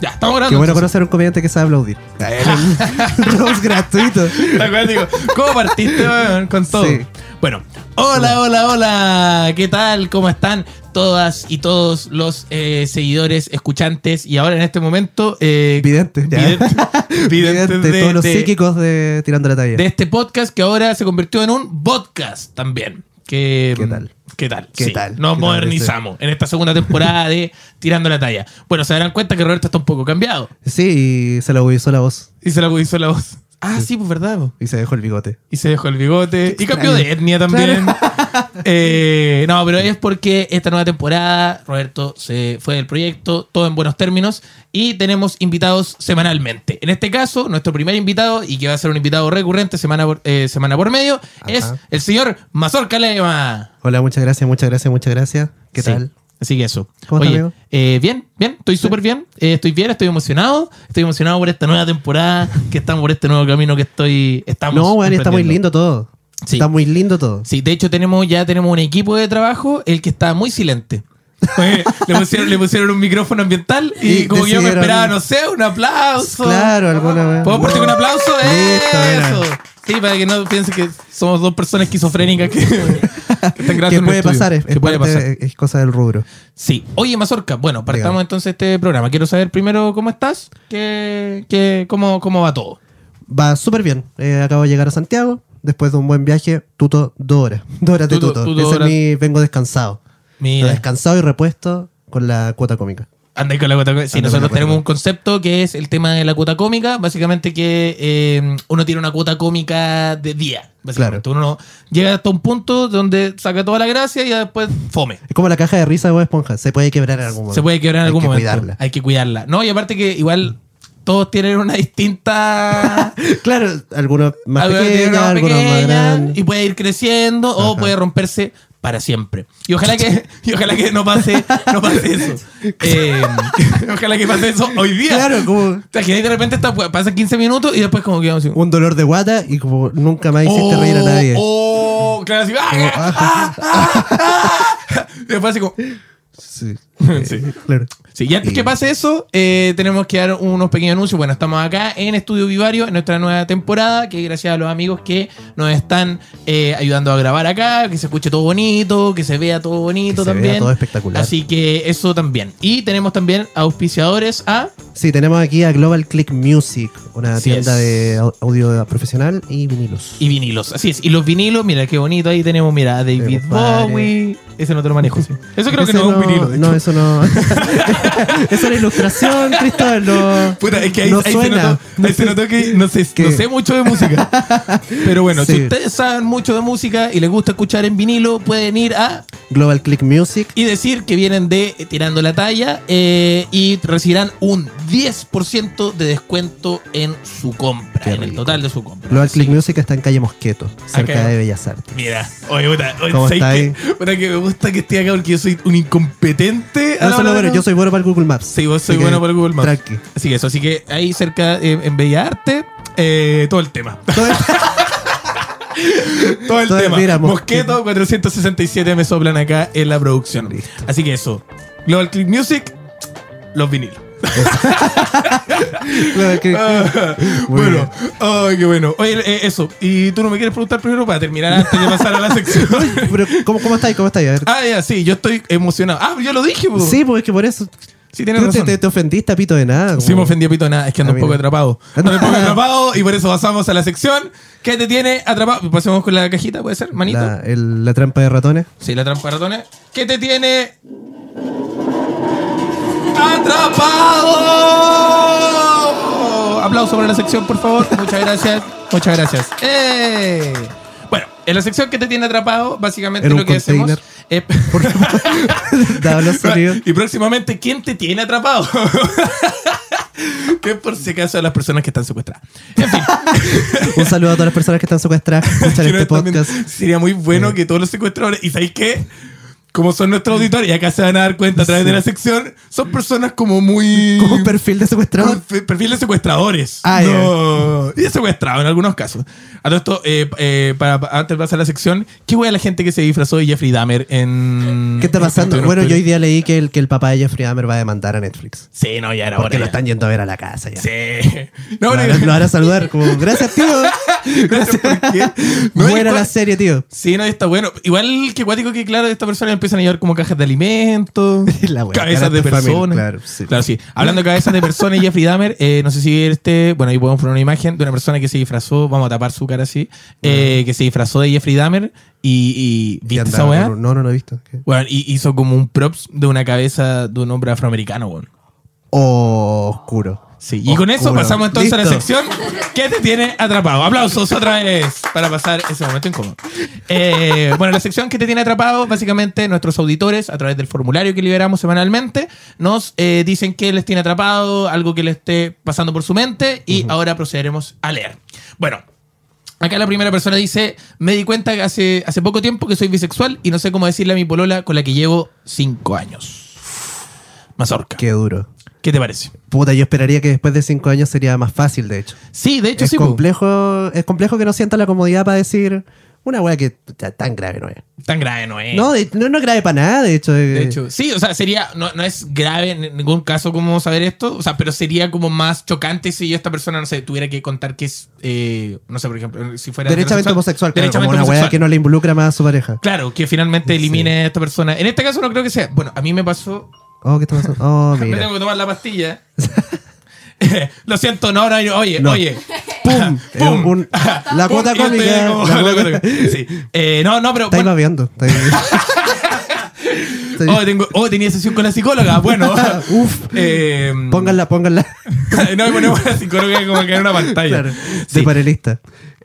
Ya, estamos grabando. Qué bueno conocer a un comediante que sabe aplaudir. ¿Cómo partiste con todo? Sí. Hola, hola, hola. ¿Qué tal? ¿Cómo están todas y todos los eh, seguidores, escuchantes y ahora en este momento eh, Vidente, ya. vidente- videntes Vidente, de, todos los de- psíquicos de Tirando la Talla. de este podcast que ahora se convirtió en un podcast también. Que, ¿Qué tal? ¿Qué tal? ¿Qué Sí, tal? Nos ¿Qué tal modernizamos en esta segunda temporada de Tirando la Talla. Bueno, se darán cuenta que Roberto está un poco cambiado. Sí, y se le agudizó la voz. Y se le agudizó la voz. Ah, sí, pues verdad. po. Y se dejó el bigote. Y se dejó el bigote. Qué Y cambió extraño. de etnia también. Eh, no, pero es porque esta nueva temporada, Roberto se fue del proyecto, todo en buenos términos, y tenemos invitados semanalmente. En este caso, nuestro primer invitado, y que va a ser un invitado recurrente semana por, eh, semana por medio, es el señor Mazorca Lema. Hola, muchas gracias, muchas gracias, muchas gracias. ¿Qué Sí. tal? Así que eso. ¿Cómo Oye, eh, bien, bien, estoy súper bien. Eh, estoy bien, estoy emocionado. Estoy emocionado por esta nueva temporada, que estamos por este nuevo camino que estoy. Estamos No, bueno, está muy lindo todo. Sí. Está muy lindo todo. Sí, de hecho tenemos ya tenemos un equipo de trabajo, el que está muy silente. Le, pusieron, le pusieron un micrófono ambiental y, Y como que yo me decidieron- esperaba, no sé, un aplauso. Claro, alguna vez. ¿Podemos partir con un aplauso? Listo, Eso. mira. Sí, para que no piensen que somos dos personas esquizofrénicas que, ¿Qué puede pasar? Es, ¿Qué es puede parte- pasar? es cosa del rubro. Sí. Oye, Mazorca, bueno, partamos Dígame. entonces este programa. Quiero saber primero cómo estás, qué, qué, cómo, cómo va todo. Va súper bien. Eh, acabo de llegar a Santiago. Después de un buen viaje, tuto dos horas. Dos horas de Tuto- tuto. tuto Ese horas. es mi. Vengo descansado. Mira. Descansado y repuesto con la cuota cómica. Anda con la cuota cómica. Sí, nosotros tenemos un concepto que es el tema de la cuota cómica. Básicamente que eh, uno tiene una cuota cómica de día. Básicamente. Uno llega hasta un punto donde saca toda la gracia y después fome. Es como la caja de risa de Bob Esponja. Se puede quebrar en algún momento. Se puede quebrar en Hay algún que momento. cuidarla. Hay que cuidarla. No, y aparte que igual todos tienen una distinta... Claro, algunos más Algunos pequeños, algunos más grandes. Y puede ir creciendo o puede romperse para siempre. Y ojalá que, y ojalá que no pase, no pase eso. Eh, ojalá que pase eso hoy día. Claro, como O sea, que de repente está, pasan 15 minutos y después como que vamos así. un dolor de guata y como nunca más hiciste reír a nadie. Oh, claro, así. ¡ah, ah, ah, ah! Y después así como. Sí. Sí. Claro. Sí, y antes que pase eso, eh, tenemos que dar unos pequeños anuncios. Bueno, estamos acá en Estudio Vivario, en nuestra nueva temporada, que gracias a los amigos que nos están eh, ayudando a grabar acá, que se escuche todo bonito, que se vea todo bonito Que se también. vea todo espectacular. Así que eso también. Y tenemos también auspiciadores a... Sí, tenemos aquí a Global Click Music, una Así tienda es. de au- audio profesional y vinilos. Y vinilos, así es. Y los vinilos, mira qué bonito. Ahí tenemos, mira, a David Eh. Bowie. Ese no te lo manejo, sí. Eso creo que Ese no es un vinilo. de No, hecho. Eso no. es una ilustración, Cristóbal. No, Puta, es que ahí, no ahí se suena. notó, ahí se notó que no sé, Que- no sé mucho de música. Pero bueno, si ustedes saben mucho de música y les gusta escuchar en vinilo, pueden ir a Global Click Music. y decir que vienen de eh, Tirando la Talla eh, y recibirán un 10% de descuento en su compra, Qué en el total de su compra. Global Sí. Click Music está en calle Mosqueto, cerca Acá. de Bellas Artes. Mira, oye, puta, oye, ¿Cómo ¿sabes está? Puta, que me gusta que esté acá porque yo soy un incompetente. No, solo bueno, yo soy bueno para el Google Maps. Sí, vos soy bueno para el Google Maps. Tranqui. Así que eso, así que ahí cerca, eh, en Bella Arte, eh, todo el tema. Todo el- Todo el Todo tema. mira, Mosqueto 467 me soplan acá en la producción. Listo. Así que eso. Global Click Music, los vinilos. Click- Ah, bueno, ay, qué bueno. Oye, eh, eso. ¿Y tú no me quieres preguntar primero para terminar antes de pasar a la sección? Pero, ¿cómo, ¿Cómo estáis? ¿Cómo estáis? A ver. ah, ya, sí, yo estoy emocionado. Ah, yo lo dije, po. Sí, pues es que por eso. Sí, tienes Tú te, razón. te, te ofendiste a pito de nada. como- Sí, me ofendí a pito de nada, es que ando Ah, un poco mira. atrapado. Ando un poco atrapado y por eso pasamos a la sección que te tiene atrapado. Pasemos con la cajita, ¿puede ser, manito? La, el- la trampa de ratones. Sí, la trampa de ratones. ¿Qué te tiene atrapado? Aplauso para la sección, por favor. Muchas gracias. Muchas gracias. ¡Eh! Bueno, en la sección que te tiene atrapado, básicamente En un lo que hacemos es... Los sonidos. y próximamente, ¿quién te tiene atrapado? que por si acaso a las personas que están secuestradas. En fin. Un saludo a todas las personas que están secuestradas no este podcast. Sería muy bueno Sí. que todos los secuestradores. ¿Y sabéis qué? Como son nuestros auditores, y acá se van a dar cuenta a través de la sección, son personas como muy. Como un perfil de secuestrador. Perfil de secuestradores. Ah, no. Y de secuestrado en algunos casos. A todo esto, eh, eh, para, para- antes de pasar a la sección, ¿qué huele a la gente que se disfrazó de Jeffrey Dahmer en. ¿Qué está pasando? 21 Bueno, yo hoy día leí que el, que el papá de Jeffrey Dahmer va a demandar a Netflix. Sí, no, ya era Porque lo están yendo a ver a la casa ya. Sí. No, Lo, pero- van a- lo van a saludar como, gracias tío. Gracias, ¿por qué? No, Buena la serie, tío. Sí, no, está bueno. Igual que cuático que, claro, esta persona empiezan a llevar como cajas de alimentos, La wea, cabezas de personas. claro, sí. sí. Hablando de cabezas de personas Jeffrey Dahmer, eh, no sé si este, bueno, ahí podemos poner una imagen de una persona que se disfrazó, vamos a tapar su cara así, eh, que se disfrazó de Jeffrey Dahmer y, ¿viste esa weá? No, no lo he visto. ¿Qué? Bueno, y hizo como un props de una cabeza de un hombre afroamericano, weón. Oh, oscuro. Sí, y con eso pasamos entonces a la sección que te tiene atrapado. Aplausos otra vez para pasar ese momento incómodo. Eh, bueno, la sección que te tiene atrapado, básicamente nuestros auditores, a través del formulario que liberamos semanalmente, nos eh, dicen que les tiene atrapado, algo que les esté pasando por su mente, y ahora procederemos a leer. Bueno. Acá la primera persona dice, me di cuenta que hace, hace poco tiempo que soy bisexual y no sé cómo decirle a mi polola con la que llevo cinco años. Mazorca. Qué duro. ¿Qué te parece? Puta, yo esperaría que después de cinco años sería más fácil, de hecho. Sí, de hecho Es sí. complejo, es complejo que no sienta la comodidad para decir una weá que ya, tan grave no es. Tan grave no es. No, de- no, no es grave para nada, de hecho. de eh, hecho, sí, o sea, sería, no, no es grave en ningún caso como saber esto, o sea, pero sería como más chocante si esta persona, no sé, tuviera que contar que es, eh, no sé, por ejemplo, si fuera derechamente homosexual, claro, derechamente como una weá que no le involucra más a su pareja. Claro, que finalmente elimine a esta persona. En este caso no creo que sea. Bueno, a mí me pasó. Oh, ¿qué está pasando? Oh, Me tengo que tomar la pastilla. Lo siento, no, no, oye, No. oye. ¡Pum! Eh, un- la cuota cómica. como- la la cuota- cuota cómica. Sí. Eh, no, no, pero. Estáis bueno, babeando. estáis- oh, tengo, oh, tenía sesión con la psicóloga. Bueno. Uf. Eh, Pónganla, pónganla. no, y ponemos a la psicóloga como que en una pantalla. Claro, Sí. de panelista.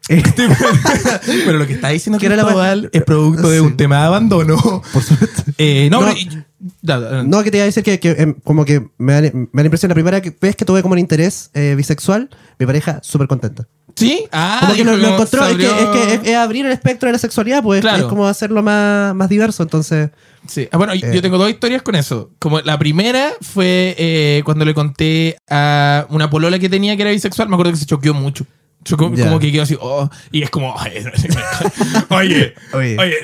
Eh, Pero lo que está diciendo Que era la Cristóbal es producto de Sí. un tema de abandono. por supuesto. Eh, no, No. pero- que te iba a decir que, que, em, como que me da, me da la impresión, la primera vez que tuve como un interés eh, bisexual, mi pareja súper contenta. ¿Sí? Ah, Como que lo, lo encontró, es que, es, abrió- que es, es abrir el espectro de la sexualidad, pues Claro. es como hacerlo más, más diverso, entonces... Sí. Ah, bueno, Eh. yo tengo dos historias con eso. Como la primera fue eh, cuando le conté a una polola que tenía que era bisexual, me acuerdo que se choqueó mucho. Chocó, Ya. Como que quedó así, oh, y es como, oye, oye, Oye. oye,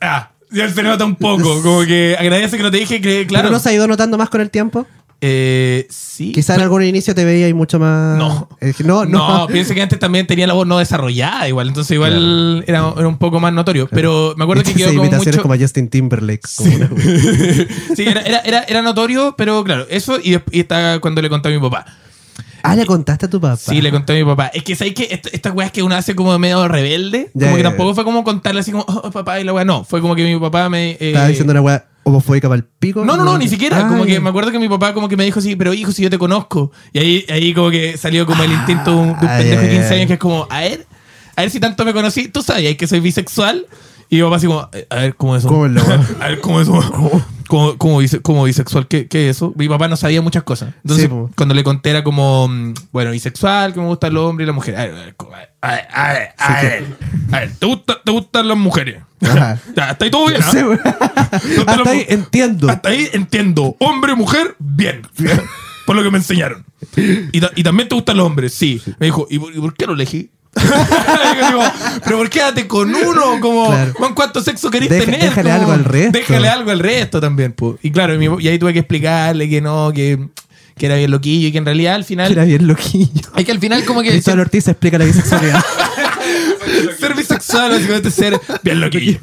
ah, ya se nota un poco, como que agradece que no te dije que, claro. ¿Pero no se ha ido notando más con el tiempo? Eh, sí. Quizá en algún inicio te veía y mucho más... No. Eh, no, No, no. piensa que antes también tenía la voz no desarrollada igual, entonces igual era, era un poco más notorio. Pero me acuerdo que quedó como imitaciones mucho... como a Justin Timberlake. como una- sí, era, era, era, era notorio, pero claro, eso y, y está cuando le conté a mi papá. Ah, le contaste a tu papá. Sí, le conté a mi papá. Es que, ¿sabes qué? Est- Estas weas que uno hace como medio rebelde, Ya, como que ya, tampoco fue como contarle así como, oh, papá, y la wea. No, fue como que mi papá me... eh, Estaba diciendo una weá homofóbica para el pico. No, no, no, ni siquiera. Ah, como que ya. me acuerdo que mi papá como que me dijo así, pero hijo, si yo te conozco. Y ahí, ahí como que salió como el instinto de un, de un Ah, pendejo de ya, 15 ya. años que es como, a ver, a ver si tanto me conocí. Tú sabías que soy bisexual. Y mi papá así como, a ver, ¿cómo es eso? ¿Cómo es wea? a ver, ¿cómo es eso? ¿Cómo, cómo, bise- cómo bisexual? ¿Qué, ¿Qué es eso? Mi papá no sabía muchas cosas. Entonces, Sí, cuando le conté era como, mm, bueno, bisexual, que me gusta el hombre y la mujer. A ver, a ver, a ver, a ver, a ¿te, gusta- ¿te gustan las mujeres? Ajá. ya, hasta ahí todo bien, ¿ah? Sí, weón. ¿Te gustan las Hasta ahí entiendo. hasta ahí entiendo. Hombre, mujer, bien. Por lo que me enseñaron. Y, y también te gustan los hombres, sí. Me dijo, ¿y por, y por qué lo elegí? Digo, pero ¿por qué quédate con uno? Como, Claro. ¿cuánto sexo querés Deja- tener? déjale Como, algo al resto. Déjale algo al resto también, po. Y claro, y, ahí tuve que explicarle que no, que, que era bien loquillo y que en realidad al final... Era bien loquillo. Es que al final como que... Cristóbal Ortiz explica la bisexualidad. ser bisexual básicamente es ser bien loquillo.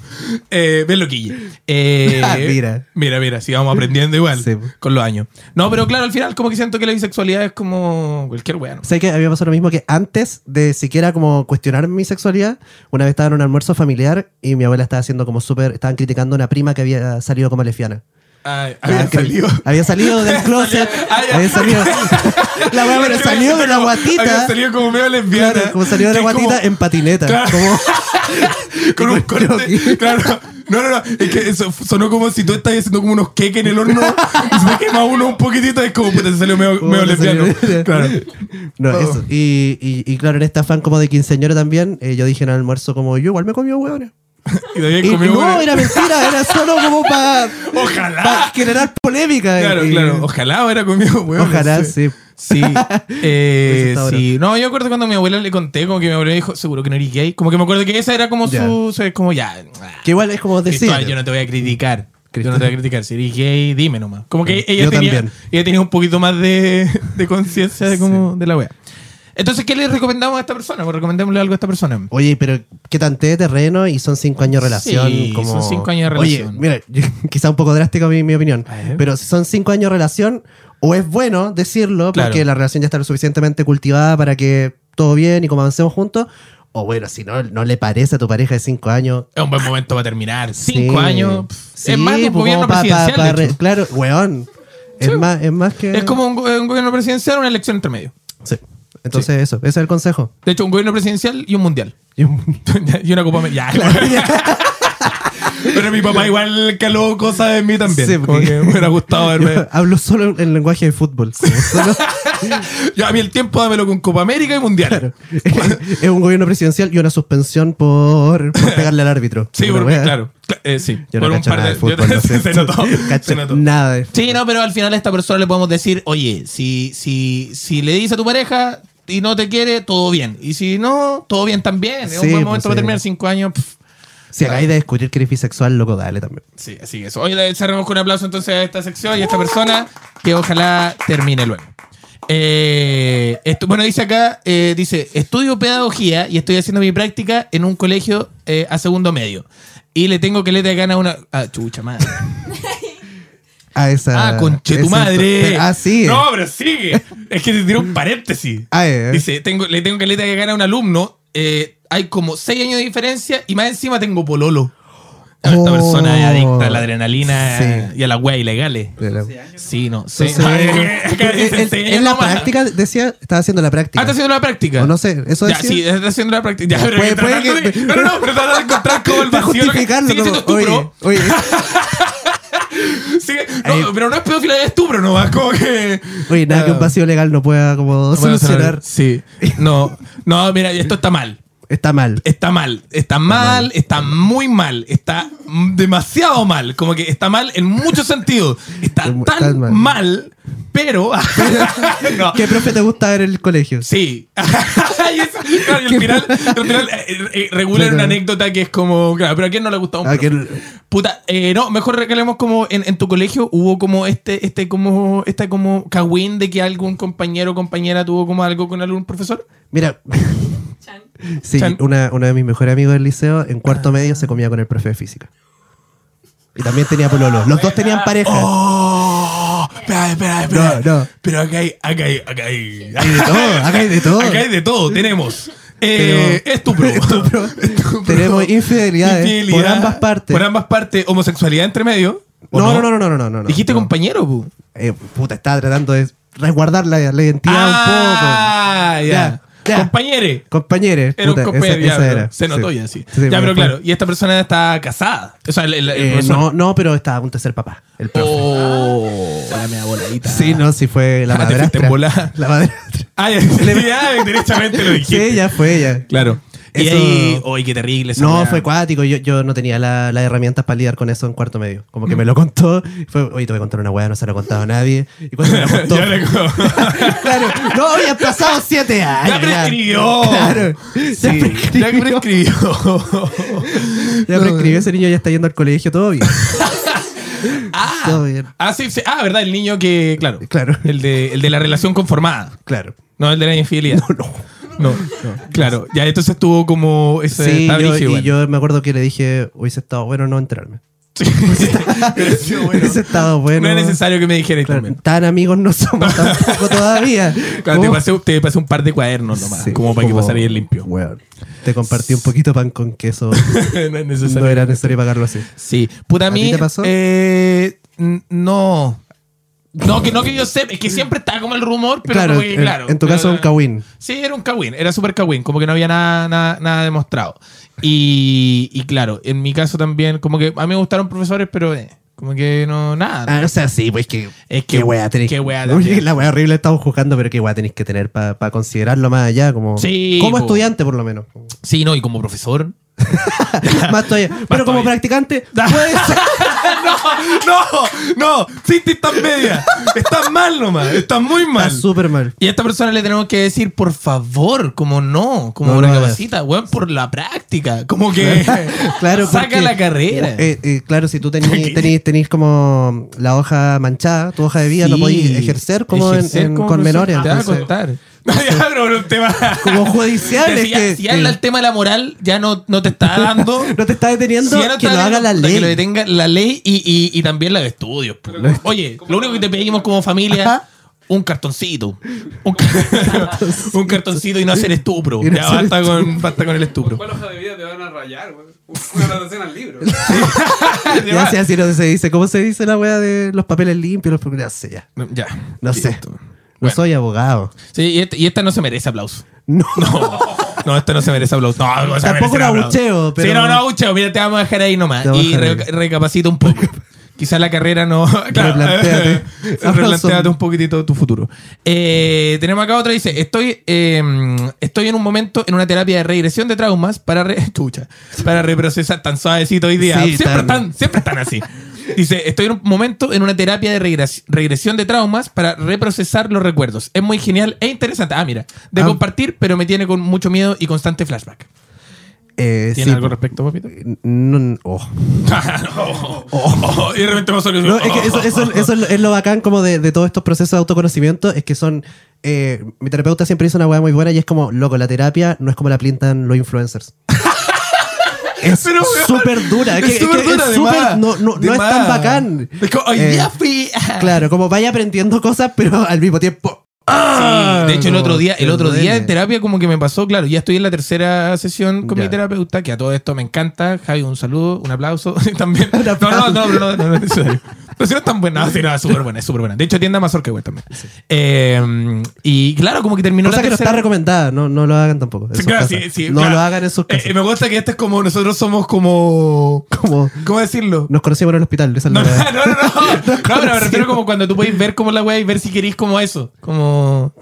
Eh, bien loquillo. Eh, Ah, mira. Mira, mira, sí, vamos aprendiendo igual Sí. con los años. No, pero claro, al final como que siento que la bisexualidad es como cualquier. ¿no? ¿Sabes que A mí me pasó lo mismo que antes de siquiera como cuestionar mi sexualidad, una vez estaba en un almuerzo familiar y mi abuela estaba haciendo como súper, estaban criticando a una prima que había salido como lesbiana. Ay, había salido. Había salido del closet. Había salido. la pero salió de la guatita. Había salido como medio lesbiana. Claro, como salió de la guatita como- en patineta. Claro. Como, con un corte. Claro. No, no, no. Es que eso sonó como si tú estás haciendo como unos queques en el horno y se te quema uno un poquitito. Es como, puta, te salió medio, medio salió- lesbiano. Claro. No, Oh. eso. Y, y, y claro, en este afán como de quinceañera también, eh, yo dije en el almuerzo como, yo igual me comió hueones. Y no, una- era mentira, era solo como para Ojalá. generar polémica. Claro, claro. Ojalá hubiera comido, weón. Ojalá, sí. Sí, eh, sí. No, yo me acuerdo cuando mi abuela le conté, como que mi abuela dijo, seguro que no eres gay. Como que me acuerdo que esa era como Ya. su. o sea, es como ya. Que igual es como decir. Yo no te voy a criticar. Yo no te voy a criticar. Si eres gay, dime nomás. Como que ella Yo tenía, también. ella tenía un poquito más de, de conciencia de, como, de la wea. Entonces, ¿qué le recomendamos a esta persona? Pues recomendémosle algo a esta persona. Oye, pero qué tanto de terreno y son cinco años de relación. Sí, como... son cinco años de Oye, relación. mira, quizá un poco drástico mi, mi opinión, pero si son cinco años de relación, o es bueno decirlo Claro. porque la relación ya está lo suficientemente cultivada para que todo bien y como avancemos juntos, o bueno, si no, no le parece a tu pareja de cinco años. Es un buen momento para terminar. Cinco sí. años. pff, Sí, es más de un pues, gobierno pa- pa- presidencial. pa- re- hecho. claro, weón. Es, Sí. más, es más que. Es como un, un gobierno presidencial o una elección entre medio. Sí. Entonces, eso, ese es el consejo. De hecho, un gobierno presidencial y un mundial. Y un- y una copa América. Ya, Pero mi papá igual caló cosas de mí también. Sí, porque- que me hubiera gustado verme. Hablo solo en lenguaje de fútbol. solo- Yo, a mí el tiempo dámelo con Copa América y Mundial. es un gobierno presidencial y una suspensión por, por pegarle al árbitro. Sí, porque, claro. Cla- eh, sí. Yo por no un par nada de. de fútbol, yo- se notó. Cacho Se notó. Nada de Sí, no, pero al final a esta persona le podemos decir, oye, si, si, si le dices a tu pareja y no te quiere, todo bien. Y si no, todo bien también. Es un buen pues, momento para terminar cinco años. pff. Si acabáis de descubrir que eres bisexual, loco, dale también. Sí, así que eso. Hoy le cerramos con un aplauso entonces a esta sección y a esta persona que ojalá termine luego. Eh, esto- bueno, dice acá, eh, dice, estudio pedagogía y estoy haciendo mi práctica en un colegio eh, a segundo medio. Y le tengo que le de gana una... Ah, chucha madre. Ah, esa. Ah, conche tu madre. Ah, sí. No, pero sigue. Es que te tiró un paréntesis. Ah, eh. Dice, tengo, le tengo que le que gana a un alumno. eh, hay como seis años de diferencia y más encima tengo pololo. Esta Oh. persona es adicta a la adrenalina Sí. y a las weas ilegales. La- Sí, no. Sí. Entonces, Acá dice en- la práctica, decía, estaba haciendo la práctica. Ah, está haciendo la práctica. O no sé, eso Ya, decía. sí, está haciendo la práctica. Ya, Ya, pero puede- puede que- de- No, no, no, pero tratando de encontrar como el Para vacío. que- justificarlo. Como, oye, oye, Sigue- no, pero no es pedofilia, es estupro nomás. Como que. oye, nada que un Ah. vacío legal no pueda como solucionar. Sí. No, no, mira, esto está mal. Está mal. Está mal, está mal, está muy mal, está demasiado mal, como que está mal en muchos sentidos. Está tan mal. Pero... No. ¿Qué profe te gusta ver en el colegio? Sí. y, eso- claro, y al final, al final eh, eh, regulan Claro. una anécdota que es como, claro, pero a quién no le gusta un ¿A profe? quién- Puta, eh, no, mejor recalemos como en, en tu colegio hubo como este, este como, esta como cagüín de que algún compañero o compañera tuvo como algo con algún profesor. Mira. Sí, Chan. una, uno de mis mejores amigos del liceo, en cuarto medio, se comía con el profe de física. Y también tenía pololo. Los dos tenían pareja. ¡Oh! Espera, espera, espera. No, no. Pero acá hay, acá hay, acá hay. Hay de todo, acá hay de todo. Acá hay de todo. Tenemos. Eh, estupro. Estupro. Estupro. Tenemos infidelidades Infidelidad. por ambas partes. Por ambas partes. Homosexualidad entre medio. ¿o No, no, no, no, no, no, no, no. Dijiste compañero, pu. Eh, puta, estaba tratando de resguardar la, la identidad Ah, ya. Ya, ya. Compañere. un poco. Compañeros. Era un compañero. esa- ya, esa era. Se notó Sí. ya, sí. Sí, ya, pero fue. claro. Y esta persona está casada. O sea, el, el- el Eh, no, no, pero estaba a punto de ser papá. El profe. Oh, la mea voladita. Sí, no, sí fue la Ah, te en. La madrastra. Ah, ya, ya, derechamente lo dijiste. Sí, ya fue ella. Claro. Y Eso- ahí, uy, qué terrible. esa No, weá. fue cuático. Yo, yo no tenía la- las herramientas para lidiar con eso en cuarto medio. Como que me lo contó. Fue, oye, te voy a contar una weá, no se lo ha contado a nadie. Y cuando me lo contó. Claro, no, hoy han pasado siete años. Ya prescribió. Claro. Sí, Ya prescribió. ya prescribió. Ya prescribió. Ese niño ya está yendo al colegio, todo bien. ah, Todo bien. ah, sí, sí. Ah, verdad, el niño que, claro. Claro. El de, el de la relación conformada. Claro. No el de la infidelidad. No, no. No, Claro, ya entonces tuvo como ese. Sí, yo, y igual. yo me acuerdo que le dije, hubiese estado bueno no enterarme. Sí. Pero sí, bueno. Hubiese estado bueno. No es necesario que me dijeras Claro, también. tan amigos no somos tampoco todavía. Claro, te pasé, te pasé un par de cuadernos nomás, Sí, como para que pasara bien limpio. te compartí un poquito pan con queso. no es necesario. no era necesario pagarlo así. Sí. Puta, a ¿A mí. ti te pasó? eh, no. No que, no que yo sepa, es que siempre está como el rumor, pero claro, como que, en- claro. en tu caso un kawin. Sí, era un cagüín, era súper cagüín, como que no había nada, nada, nada demostrado. Y, y claro, en mi caso también, como que a mí me gustaron profesores, pero eh, como que no, nada. Ah, o sea, sí, pues que. Es que- qué wea tenés. qué wea también. la wea horrible estamos juzgando, pero qué wea tenéis que tener para considerarlo más allá, como. Sí, como po. estudiante, por lo menos. Sí, no, y como profesor. Más todavía. Pero como todavía. practicante, puede ser. no, no, Cinti estás media. Estás mal nomás, estás muy mal. Está súper mal. Y a esta persona le tenemos que decir, por favor, como no, como No recapacita, weón, por la práctica. Como que Claro, saca porque, la carrera. eh, eh, claro, si tú tenés, como la hoja manchada, tu hoja de vida, no Sí. podés ejercer como en- Ejercer en- como con menores. Te va a contar. pero por un tema. Como judicial, es Si ya- que- si ya que- el tema de la moral ya no, no te está dando. no te está deteniendo Si ya no que está no haga la ley. Que lo detenga la ley y, y, y también la de estudios. po. Oye, lo único que te pedimos como familia. Ajá. Un cartoncito. Un, ca- un cartoncito y no hacer estupro. No Ya hacer basta con, basta con el estupro. ¿Cuál hoja de vida te van a rayar? Una anotación al libro. Ya sé, así no se dice. ¿Cómo se dice la wea de los papeles limpios? Los... Ya sé, ya. No, Ya. No sé. No Bueno. soy abogado. Sí, y, este- y esta no se merece aplauso. No. No, no, esta no se merece aplauso. No, no se Tampoco un abucheo, pero- Sí, no, no, abucheo. Mira, te vamos a dejar ahí nomás. Y re- recapacita un poco. Quizás la carrera no. Claro, replantéate un poquitito tu futuro. Eh, tenemos acá otra. Dice: Estoy, eh, estoy en un momento en una terapia de regresión de traumas para. Re Chucha, para reprocesar. Tan suavecito hoy día. Sí, siempre, están, siempre están así. Dice, estoy en un momento en una terapia de regres- regresión de traumas para reprocesar los recuerdos. Es muy genial e interesante. Ah, mira, de Ah. compartir, pero me tiene con mucho miedo y constante flashback. Eh, ¿Tiene sí, algo al respecto, papito? No, no, oh. oh, oh, y de repente salió No, es que eso, eso- eso es lo- bacán como de, de todos estos procesos de autoconocimiento, es que son... eh, mi terapeuta siempre hizo una weá muy buena y es como, loco, la terapia no es como la pintan los influencers. es súper dura. Es, súper dura, es más, no, no, no es tan bacán. Es como, hoy Eh, día fui. Claro, como vaya aprendiendo cosas, pero al mismo tiempo... ¡ah! Sí, de hecho el otro día, el otro día en terapia como que me pasó, claro, ya estoy en la tercera sesión con Ya. mi terapeuta, que a todo esto me encanta. Javi, un saludo, un aplauso también. Un No, aplauso. no, no, pero no, no, no es Pero si no es tan buena, no, sí, no, es súper buena, es súper buena. De hecho, tienda más que web también. Eh, y claro, como que terminó Cosa la que no está recomendada, no, no lo hagan tampoco. Sí, claro, sí, sí, no claro. lo hagan en sus Eh, casas. eh, me gusta que este es como, nosotros somos como... como ¿Cómo decirlo? nos conocimos en el hospital. esa es la No, no, no, no, no, no, pero me refiero como cuando tú puedes ver como la wea y ver si querés como eso. Como...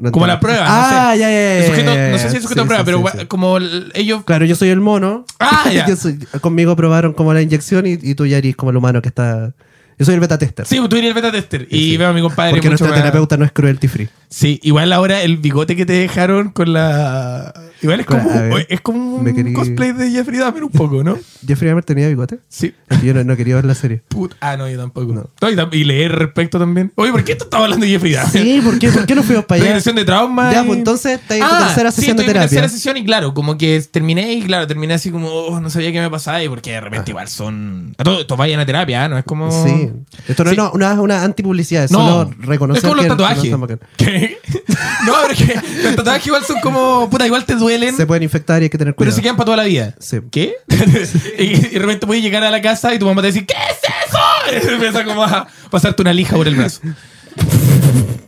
No Como la prueba, no Ah, sé. ya, ya, ya, sujeto- no sé si es sujeto sí, a prueba, sí, pero sí, sí. como el- ellos. Claro, yo soy el mono. Ah, ya. Soy- conmigo probaron como la inyección y, y tú ya eres como el humano que está. Yo soy el beta tester. Sí, tú eres el beta tester. Y Sí. veo a mi compadre. porque mucho nuestra más- terapeuta no es cruelty free. Sí, igual ahora el bigote que te dejaron con la. Igual es como, ver, es como un querí- cosplay de Jeffrey Dahmer un poco, ¿no? Jeffrey Dahmer tenía bigote. Sí. Yo no, no quería ver la serie. Put- ah, no, yo tampoco. No, y, tam- y leer respecto también. Oye, ¿por qué tú estabas hablando de Jeffrey Dahmer? Sí, ¿por qué, ¿por qué no fuimos para allá? Regresión de trauma. Ya, y- pues entonces está en tu Ah, tercera sí, sesión de en mi terapia. tercera sesión y claro, como que terminé y claro, terminé así como, oh, no sabía qué me pasaba y porque de repente igual son... A todos, todos vayan a terapia. ¿no? Es como... Sí. Esto no Sí. es no, una, una antipublicidad, es No, solo reconocer es como los que- tatuajes. no. ¿Qué? no, pero es que los tatuajes igual son como, puta, igual te duelen, Se pueden infectar y hay que tener pero cuidado. se quedan para toda la vida. Sí. ¿Qué? y, y de repente puedes llegar a la casa y tu mamá te dice, ¿qué es eso? Y empieza como a pasarte una lija por el brazo.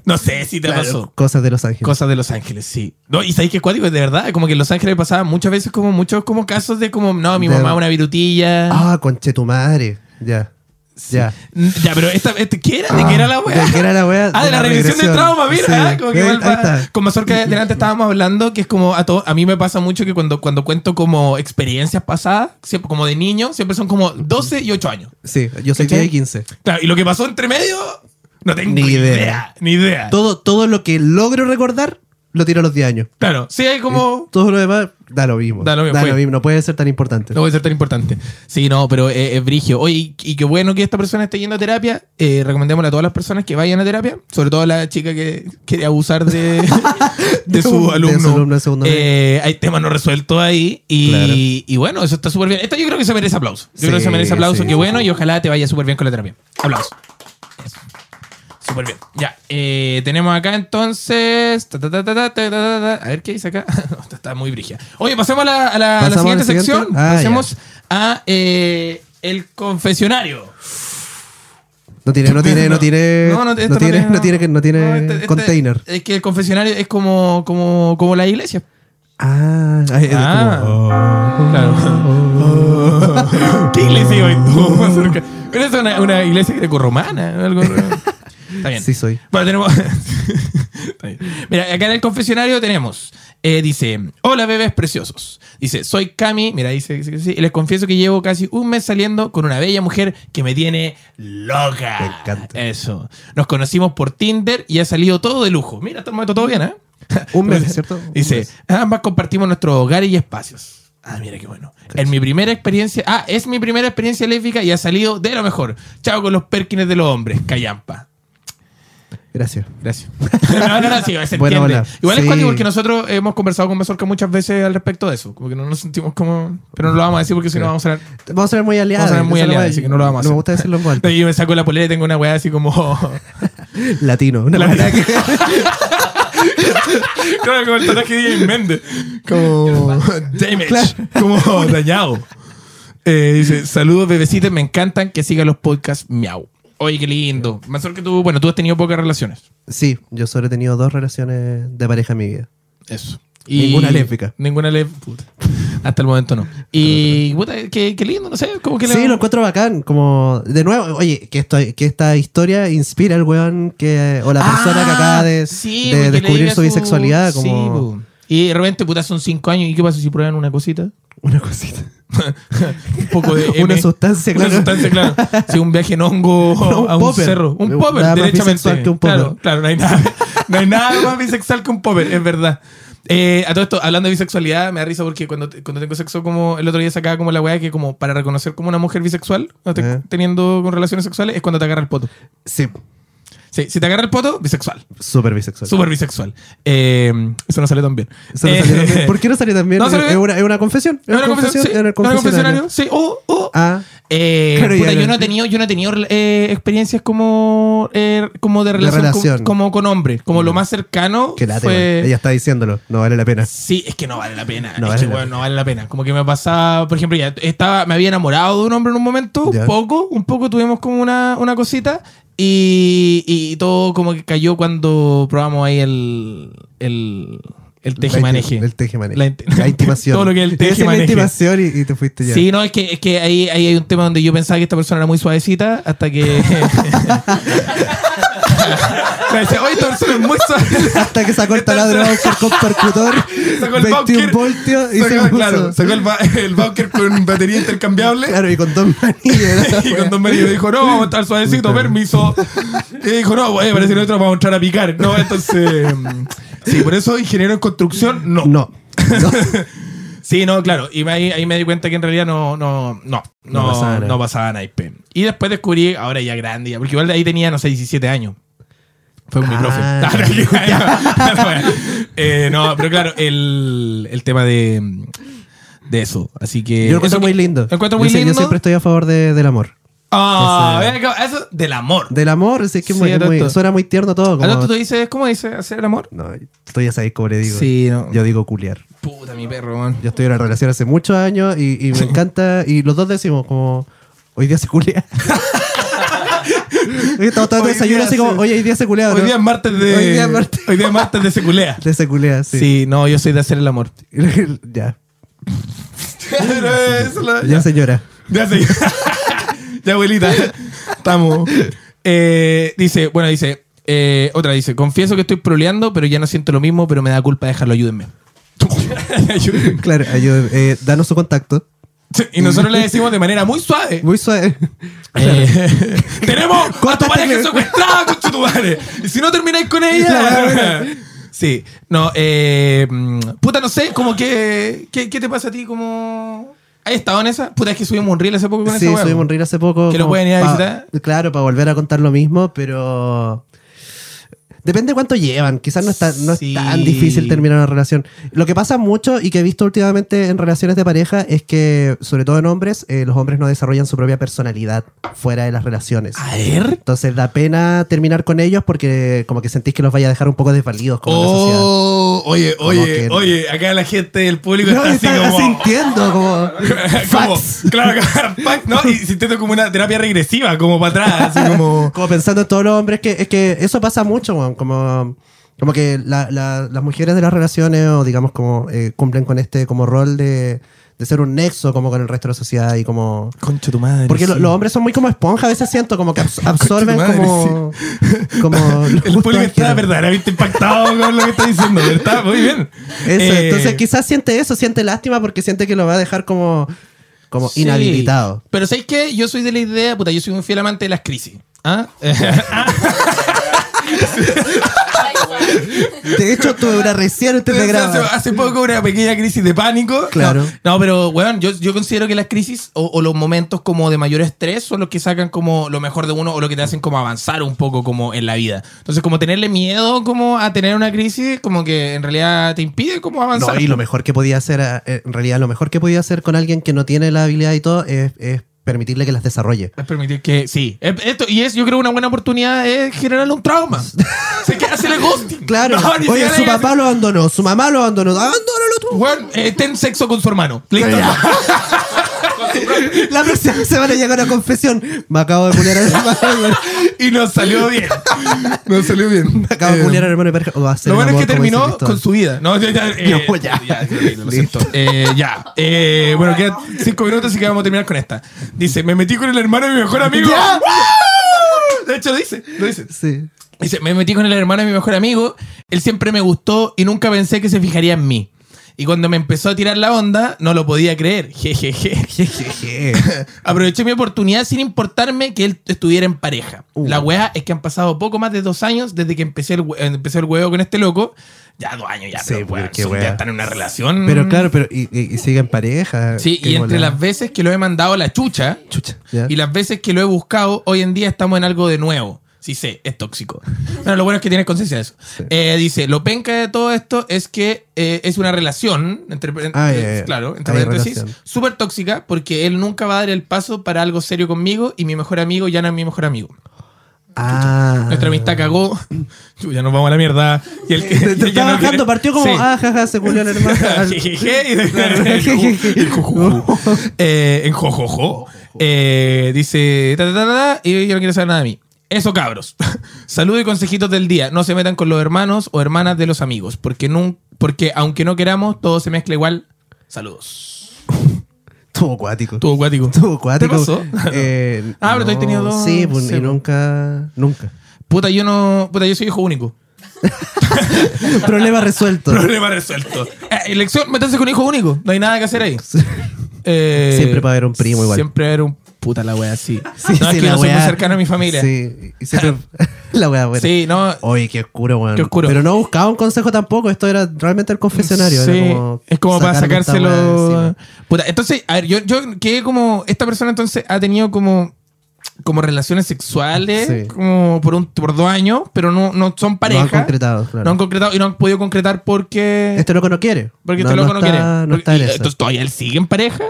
No sé si te Claro, pasó. Cosas de Los Ángeles. Cosas de Los Ángeles, sí. No, y sabéis que es cuático, de verdad. Como que en Los Ángeles pasaba muchas veces como muchos como casos de como, no, mi De- mamá una virutilla. Ah, conche tu madre. Ya. Ya. Ya, pero esta, este, ¿qué era? ¿De qué era la wea? ¿De qué era la wea? Ah, de, la, regresión de trauma, mira. Sí. ah, como que Ahí- está. Con Mazorca delante estábamos hablando que es como a todo, a mí me pasa mucho que cuando, cuando cuento como experiencias pasadas, siempre, como de niño, siempre son como 12 y 8 años. Sí, yo soy ¿Cachai? 10 y 15. Claro, y lo que pasó entre medio, no tengo Ni ni idea. idea. Ni idea. Todo, todo lo que logro recordar, lo tiro a los 10 años. Claro, sí hay como... Todo lo demás, da lo mismo. Da lo mismo. No puede ser tan importante. No puede ser tan importante. Sí, no, pero es, es brigio. Oye, y, qué bueno que esta persona esté yendo a terapia. Eh, recomendémosle a todas las personas que vayan a terapia, sobre todo a la chica que quiere abusar de, de su De alumno. su alumno de segundo medio. Eh, hay temas no resueltos ahí. Y, Claro. y bueno, eso está súper bien. Esto yo creo que se merece aplauso. Yo Sí, creo que se merece aplauso. sí, qué bueno, y ojalá te vaya súper bien con la terapia. Aplauso. Súper bien. Ya. eh, tenemos acá entonces. ta, ta, ta. A ver qué dice acá. Está muy brígida. Oye, pasemos a la, a la- a la ¿Pasamos siguiente sección. Ah, pasemos a eh, el confesionario. No tiene, no tiene, no tiene. No, no, no tiene, no. no tiene, no tiene este- este- container. Es que el confesionario es como, como, como la iglesia. Ah, es Ah. como- Claro. ¿Qué iglesia iba tú? Pero es una, una iglesia grecorromana. Algo... Está bien. Sí, soy. Bueno, tenemos. Está bien. Mira, acá en el confesionario tenemos Eh, dice, hola bebés preciosos. Dice, soy Cami, mira, dice, dice y les confieso que llevo casi un mes saliendo con una bella mujer que me tiene loca. Me encanta. Eso. Nos conocimos por Tinder y ha salido todo de lujo. Mira, hasta el momento todo bien, ¿eh? Un mes, ¿cierto? Un Dice, mes. ambas compartimos nuestros hogares y espacios. Ah, mira qué bueno. En mi primera experiencia, ah, es mi primera experiencia lésbica y ha salido de lo mejor. Chao con los perkins de los hombres, callampa. Gracias. Gracias. no, no, no, sí, se Buena entiende. Igual es Sí. cuático porque nosotros hemos conversado con Mazorca muchas veces al respecto de eso. Como que no nos sentimos como. Pero no lo vamos a decir porque si no vamos a ser. Vamos a ser muy aliados. Vamos a ser muy es aliados, así que no lo vamos a Me hacer. gusta decirlo en alta. Yo me saco la polera y tengo una weá así como. Latino. Una La- weá que- Claro, como el tatuaje de Jay Méndez. Como. Damage. Como dañado. Eh, dice: Saludos, bebecitos. Me encantan que sigan los podcasts miau. Oye, qué lindo. Más que tú, bueno, tú has tenido pocas relaciones. Sí, yo solo he tenido dos relaciones de pareja en mi vida. Eso. Ninguna lésbica. Ninguna lésbica. Hasta el momento no. Y, puta, qué, qué lindo, no sé. Como que Sí, le- lo encuentro bacán. Como, de nuevo, oye, que, esto, que esta historia inspira al weón que, o la persona que Ah, acaba de, sí, descubrir su bisexualidad. Sí, Como po. y de repente, puta, son cinco años. ¿Y qué pasa si prueban una cosita? Una cosita. Un poco de Una sustancia, Una claro. sustancia, claro. Sí, un viaje en hongo No, un a un popper. cerro. Un Nada popper, más derechamente. bisexual que un popper. Claro, claro, no hay nada, no hay nada más bisexual que un popper, es verdad. Eh, a todo esto, hablando de bisexualidad, me da risa porque cuando, cuando tengo sexo, como el otro día sacaba como la weá que como para reconocer como una mujer bisexual, Eh. teniendo con relaciones sexuales, es cuando te agarra el poto. Sí, Sí, si te agarra el poto, bisexual. súper bisexual. Súper bisexual. Eh, eso no sale tan bien. Eso no Eh, salió también. ¿Por qué no salió también? No salió es, bien. una, es una confesión. ¿Es una confesión? Sí, en el ¿Es una confesionario. Sí. Oh, oh. Ah, Eh, Claro, puta, yo no- no he tenido, yo no he tenido eh, experiencias como, eh, como de relación, relación. Como, como con hombres. Como lo más cercano que late, fue... Ella está diciéndolo. No vale la pena. Sí, es que no vale la pena. No es vale que, la weón, no vale la pena. Como que me pasaba, por ejemplo, ya estaba, me había enamorado de un hombre en un momento, Ya. un poco, un poco tuvimos como una, una cosita y, y todo como que cayó cuando probamos ahí el, el, el tejimaneje. El tejimaneje. La La intimación. Todo lo que es el Esa es la tejimaneje. intimación y, y te fuiste ya. Sí, no, es que, es que ahí, ahí hay un tema donde yo pensaba que esta persona era muy suavecita hasta que. me decía, oye, esta persona es muy suave. Hasta que sacó el taladro Bowker con percutor. Sacó el 21 Bowker. voltios y se Sacó, puso- claro, sacó el, el Bowker con batería intercambiable. Claro, y con dos manillas. Y con Don Mario dijo, no, vamos a estar suavecito, permiso. Y dijo, no, oye, parece que nosotros vamos a entrar a picar. No, entonces. Sí, por eso ingeniero en construcción, no. No. No. Sí, no, claro. Y ahí, ahí me di cuenta que en realidad no, no, no, no, No pasaba nada. no pasaba naipe. Y después descubrí, ahora ya grande, porque igual de ahí tenía, no sé, 17 años. Fue Ah, profe. ya. Eh, no, pero claro, el, el tema de, de eso. Así que. Yo lo encuentro muy lindo. Lo encuentro muy yo, lindo. yo siempre estoy a favor de- del amor. Ah, acá, eso del amor. Del amor, sí, es que Sí, muy- muy- esto. suena muy tierno todo. ¿A Como, tú dices, cómo dices hacer el amor? no, tú ya sabes cómo le digo. Sí, no. Yo digo culiar. Puta, mi perro, man. Yo estoy en una relación hace muchos años y, y me encanta. Y los dos decimos como, hoy día se culea. Hoy Estamos tomando desayuno día así como, oye, hoy día se culea. Hoy ¿no?" día es martes de. Hoy día es martes. Hoy día es martes de seculea. De se culea, sí. Sí, no, yo soy de hacer el amor. ya. Eso Ya, señora. Ya sé. Ya, abuelita. Estamos. Eh, dice, bueno, dice. eh, otra dice, confieso que estoy proleando, pero ya no siento lo mismo, pero me da culpa dejarlo, ayúdenme. Ayúdenme. Claro, ayúdame. Eh, danos su contacto. y nosotros le decimos de manera muy suave. Muy suave. Eh, tenemos a tu Córtate pareja que- secuestrada, concha tu madre. Y si no termináis con ella. sí, no, eh, mm, puta, no sé, como que. ¿qué, qué te pasa a ti? Como. ¿Has estado en esa? Puta, es que subimos un reel hace poco con Sí, esa weá, subimos un reel hace poco. Que lo pueden ir a visitar. Claro, para volver a contar lo mismo, pero. Depende de cuánto llevan. Quizás no, está, no Sí. es tan difícil terminar una relación. Lo que pasa mucho y que he visto últimamente en relaciones de pareja es que, sobre todo en hombres, eh, los hombres no desarrollan su propia personalidad fuera de las relaciones. A ver. Entonces da pena terminar con ellos porque como que sentís que los vaya a dejar un poco desvalidos como en la sociedad. Oye, oye, oye, acá la gente del público No, está así está como. sintiendo como... como facts. claro, ¿no? Y sintiendo como una terapia regresiva, como para atrás, así como. como pensando en todos los hombres que es que eso pasa mucho weón, como como que la- la- las mujeres de las relaciones o digamos como eh, cumplen con este como rol de, de ser un nexo como con el resto de la sociedad y como... Concha tu madre. Porque lo- sí. los hombres son muy como esponja, a veces siento como que abs- absorben madre, como... como El público está verdaderamente impactado con lo que está diciendo. Está muy bien. Eso, Eh, entonces quizás siente eso, siente lástima porque siente que lo va a dejar como, como sí. inhabilitado. Pero ¿sabéis qué? Yo soy de la idea, puta, yo soy un fiel amante de las crisis. ¿Ah? De hecho, tuve una recién antes de hace, hace poco una pequeña crisis de pánico. Claro. No, no, pero, weón, yo, yo considero que las crisis o, o los momentos como de mayor estrés son los que sacan como lo mejor de uno o lo que te hacen como avanzar un poco como en la vida. Entonces, como tenerle miedo como a tener una crisis, como que en realidad te impide como avanzar. No, y lo mejor que podía hacer, eh, en realidad, lo mejor que podía hacer con alguien que no tiene la habilidad y todo es, es permitirle que las desarrolle. Es permitir que, sí. Es- Esto, y es, yo creo, una buena oportunidad es generarle un trauma. Se queda hacerle ghosting. Claro. No, Oye, su papá lo abandonó, su mamá lo abandonó. ¡Abandónalo tú! Weón, eh, ten sexo con su hermano. Listo. La próxima semana llega una confesión. Me acabo de culiar al hermano. y nos salió bien. Nos salió bien. Me acabo de culiar al hermano de pareja. O va a hacer Lo bueno es que terminó con su vida. No, ya, ya, eh, No, ya. lo siento. Eh, ya. Eh, bueno, quedan cinco minutos, así que vamos a terminar con esta. Dice, me metí con el hermano de mi mejor amigo. ¡Ya! De hecho, dice, lo dice. Sí. Dice, me metí con el hermano de mi mejor amigo. Él siempre me gustó y nunca pensé que se fijaría en mí. Y cuando me empezó a tirar la onda, no lo podía creer. Jejeje. Aproveché mi oportunidad sin importarme que él estuviera en pareja. Uh. La weá es que han pasado poco más de dos años desde que empecé el, empecé el huevo con este loco. Ya dos años, ya, Sí, pero, son- weá. ya están en una relación. Pero claro, pero y, y, y sigue en pareja. Sí, y entre las veces que lo he mandado a la chucha y las veces que lo he buscado, hoy en día estamos en algo de nuevo. Sí sé, es tóxico. Bueno, lo bueno es que tienes conciencia de eso. Sí. Eh, dice, lo penca de todo esto es que eh, es una relación, entre, Ah, eh, claro, entre paréntesis, súper tóxica porque él nunca va a dar el paso para algo serio conmigo y mi mejor amigo ya no es mi mejor amigo. Ah. Nuestra amistad cagó, ya nos vamos a la mierda. Y el que Te estaba no bajando, quiere- partió como, Sí. ah, jaja, se culió el hermano. En jojojo. Eh, dice, ta, ta, ta, ta, y yo no quiero saber nada de mí. Eso, cabros. Saludos y consejitos del día. No se metan con los hermanos o hermanas de los amigos, porque, nun- porque aunque no queramos, todo se mezcla igual. Saludos. Estuvo acuático. Estuvo acuático. Estuvo acuático. ¿Te pasó? Eh, Ah, pero tú has tenido dos- Sí, pues, sí, y nunca. Nunca. Puta, yo no. Puta, yo soy hijo único. Problema resuelto. Problema resuelto. Eh, elección, meterse con hijo único. No hay nada que hacer ahí. Eh, Siempre va a haber un primo igual. Siempre va a haber un puta la wea así. Sí, no, es sí, que la soy muy cercano a mi familia. Sí, Sí, y siempre. la wea buena. no. Oye, qué oscuro, weón. Qué oscuro. Pero no buscaba un consejo tampoco. Esto era realmente el confesionario. Sí, era como es como para sacárselo. Puta, entonces, a ver, yo, yo que como. Esta persona entonces ha tenido como. Como relaciones sexuales, Sí. como por un por dos años, pero no, no son pareja. No han concretado, claro. No han concretado y no han podido concretar porque. Este loco no quiere. porque no, este loco no, está, quiere. No Porque- está en y, eso. entonces, ¿todavía él sigue en pareja?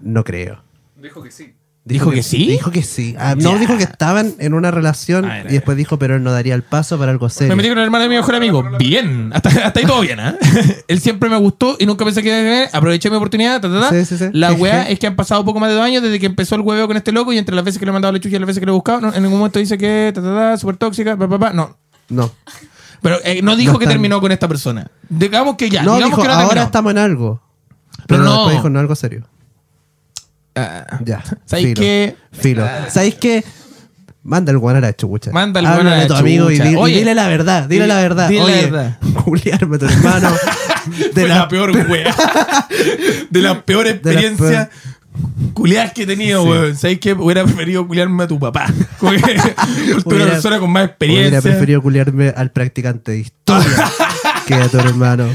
No creo. Dijo que sí. ¿Dijo que sí? Dijo que sí. Ah, no, dijo que estaban en una relación A ver, a y después dijo, pero él no daría el paso para algo Me serio. metí con el hermano de mi mejor amigo. Bien. Hasta, hasta ahí todo bien, ¿ah? Él siempre me gustó y nunca pensé que aproveché mi oportunidad. ta, ta, ta. Sí, sí, sí. La weá es que han pasado poco más de dos años desde que empezó el hueveo con este loco y entre las veces que le he mandado la chucha y las veces que lo he buscado, no, en ningún momento dice que ta, súper tóxica, pa, pa, pa. No. No. Pero eh, no dijo No que terminó con esta persona. Digamos que ya. no, digamos dijo, que no ahora terminó. estamos en algo. Pero Pero, no. dijo, no algo serio. Ah, Ya. ¿Sabes filo, qué? Filo. ¿Sabéis qué? Manda el guan a la chucha. Manda el guan a la tu amigo y, dile la verdad. Dile di- la verdad. dile la Oye, verdad. Juliarme tu hermano. De Fue la, la, peor weá. de De las experiencias culiadas que he tenido, Sí. weón. ¿Sabes qué? Hubiera preferido culiarme a tu papá. Que tú una Hubiera- persona con más Hubiera experiencia. preferido culiarme al practicante de historia que a tu hermano.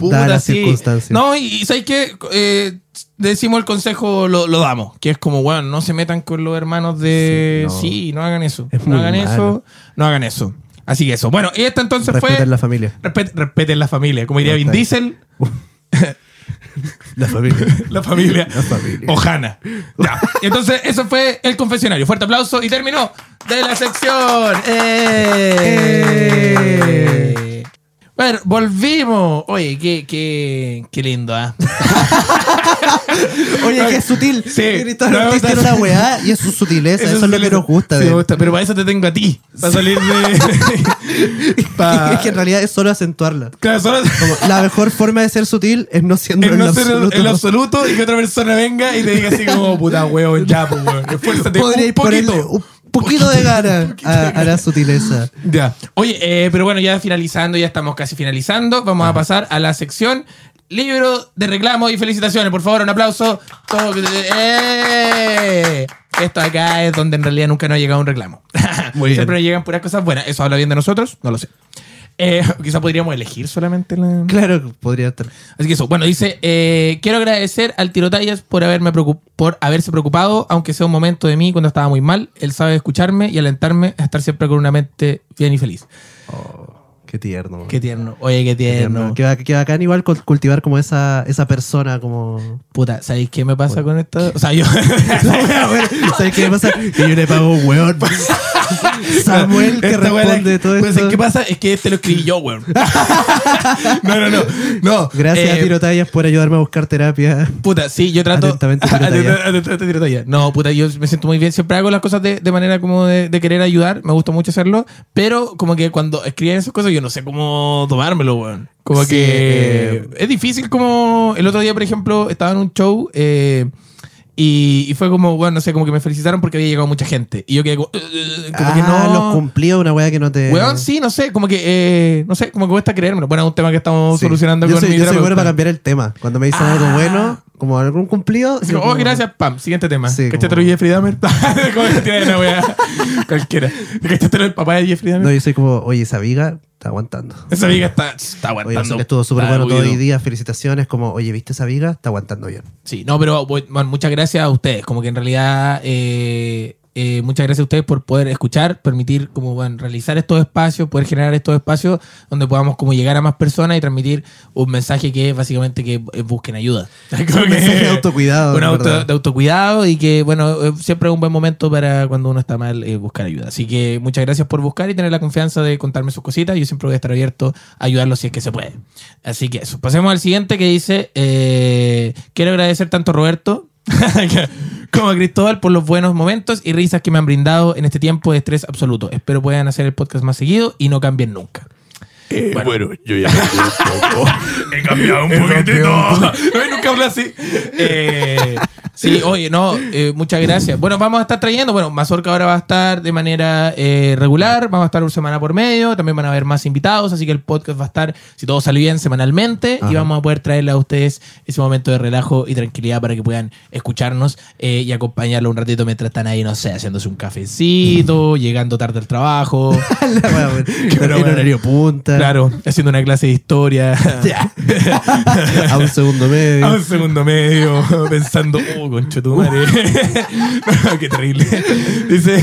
Puta, las sí. circunstancias. No, y, y ¿sabes qué? Eh, decimos el consejo, lo, lo damos. Que es como, weón, no se metan con los hermanos de. Sí, Sí, no. hagan eso. Es no hagan malo. eso. No hagan eso. Así que eso. Bueno, y esta entonces fue. Respeten la familia. Respet- respeten la familia. Como diría Vin. Diesel, La familia. la familia. La familia. Ojana. Ya. Y entonces, eso fue el confesionario. Fuerte aplauso y terminó de la sección. ¡Eh! Bueno, volvimos. Oye, qué, qué, qué lindo, ¿ah? Oye, es sutil. Sí. Cristóbal No, no, no. weá y es su sutileza. Eso, es lo que nos gusta. Sí, me gusta, Pero para eso te tengo a ti. Para salir de. Es que en realidad es solo acentuarla. Claro, solo- Como, la mejor forma de ser sutil es no siendo en en no lo ser en- absoluto. absoluto y que otra persona venga y te diga así como puta huevo, ya, pues weón. Esfuérzate un poquito. ponerle un poquito de gana a, a la sutileza. Ya. Oye, eh, pero bueno, ya finalizando, ya estamos casi finalizando. Vamos a pasar a la sección libro de reclamos y felicitaciones. Por favor, un aplauso. Todo- ¡Eh! Esto acá es donde en realidad nunca nos ha llegado un reclamo. Muy bien. Siempre nos llegan puras cosas buenas. ¿Eso habla bien de nosotros? No lo sé. Eh, quizá podríamos elegir solamente la... Claro, podría estar. Así que eso, bueno, dice, eh, quiero agradecer al Tirotallas por, haberme preocup- por haberse preocupado, aunque sea un momento de mí cuando estaba muy mal. Él sabe escucharme y alentarme a estar siempre con una mente bien y feliz. Qué tierno. Qué tierno. Oye, qué tierno. tierno. Qué, bac- qué bacán igual cul- cultivar como esa, esa persona como... Puta, ¿sabéis qué me pasa con esto? O sea, yo... ¿Sabes qué me pasa? Que yo le pago un weón. Samuel que responde todo pues, esto. ¿Qué pasa? Es que este lo escribí yo, weón. no, no, no. no. Gracias Eh, a Tirotallas por ayudarme a buscar terapia. Puta, sí, yo trato. Atentamente, Tirotalla. Atentamente, Tirotalla. No, puta, yo me siento muy bien. Siempre hago las cosas de, de manera como de, de querer ayudar. Me gusta mucho hacerlo. Pero como que cuando escriben esas cosas, yo no sé cómo tomármelo, weón. Como Sí, que eh. es difícil como... El otro día, por ejemplo, estaba en un show eh, y, y fue como, bueno, no sé, como que me felicitaron porque había llegado mucha gente. Y yo quedé como... "Eh, como que ah, no... los cumplió una weá que no te... Weón, sí, no sé, como que, eh, no sé, como que cuesta creérmelo. Bueno, es un tema que estamos Sí. solucionando yo con soy, mi yo soy bueno para cambiar el tema. Cuando me dicen Ah. algo bueno, como algún cumplido. Oh, como- gracias, pam. Siguiente tema. Sí, ¿Cachaste como- Jeffrey Dahmer? cualquiera. ¿Cachaste lo del papá de Jeffrey Dahmer? No, yo soy como, oye, esa viga está aguantando. Esa amiga está, está Oye, aguantando. eso que estuvo súper bueno todo el día. Felicitaciones. Como, oye, ¿viste esa viga? Está aguantando bien. Sí, no, pero bueno, muchas gracias a ustedes. Como que en realidad, eh, eh, muchas gracias a ustedes por poder escuchar, permitir como bueno, realizar estos espacios, poder generar estos espacios donde podamos como llegar a más personas y transmitir un mensaje que es básicamente que eh, busquen ayuda. Un mensaje de autocuidado, Un de auto- verdad. de autocuidado y que, bueno, eh, siempre es un buen momento para cuando uno está mal eh, buscar ayuda. Así que muchas gracias por buscar y tener la confianza de contarme sus cositas. Yo siempre voy a estar abierto a ayudarlos si es que se puede. Así que eso. Pasemos al siguiente que dice: eh, Quiero agradecer tanto a Roberto como a Cristóbal por los buenos momentos y risas que me han brindado en este tiempo de estrés absoluto. Espero puedan hacer el podcast más seguido y no cambien nunca. Bueno. yo ya un poco. He cambiado un poquitito. No, nunca habla así. Eh, sí, oye, no, eh, muchas gracias. Bueno, vamos a estar trayendo, bueno, Mazorca ahora va a estar de manera eh, regular, vamos a estar una semana por medio, también van a haber más invitados, así que el podcast va a estar, si todo sale bien, semanalmente y vamos a poder traerle a ustedes ese momento de relajo y tranquilidad para que puedan escucharnos eh, y acompañarlo un ratito mientras están ahí, no sé, haciéndose un cafecito, llegando tarde al trabajo. Weón. Pero en bueno. horario punta. Claro, haciendo una clase de historia. A un segundo medio. A un segundo medio, pensando, oh, concho tu madre. No, qué terrible. Dice,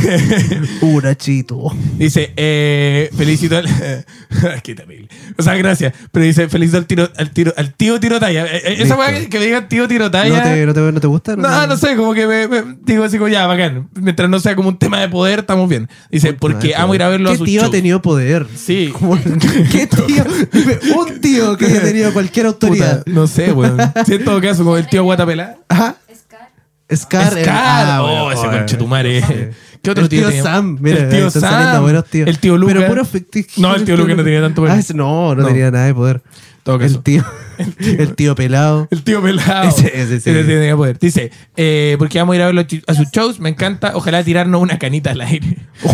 Un achito. dice, eh, felicito al. qué terrible. O sea, gracias. Pero dice, felicito al tiro, al tiro, al tío tirotalla. Eh, eh, Esa weá que, me digan tío tirotalla. ¿No te, no, te, ¿No te gusta? No, no sé, como que me, me- digo así como ya, bacán. Mientras no sea como un tema de poder, estamos bien. Dice, porque amo ir a verlo a ¿Qué su tío ha tenido poder? Sí. ¿Qué tío? Un tío que haya tenido cualquier autoridad. Puta, no sé, weón. Sí, en todo caso, como el tío Guatapelá. Ajá. Scar. Scar. ah, oh, bueno, ese conchetumare. Sí. ¿Qué otro el tío? Sam, mira, el tío Sam. buenos tíos. El tío Lucas. Pero puro ficti- No, el tío Lucas no tenía tanto poder. Ah, ese- no, no, No. tenía nada de poder. Todo caso. el tío, el tío pelado. El tío pelado. Ese- ese sí. tenía poder. Dice, eh, porque vamos a ir a verlo a sus shows. Me encanta. Ojalá tirarnos una canita al aire.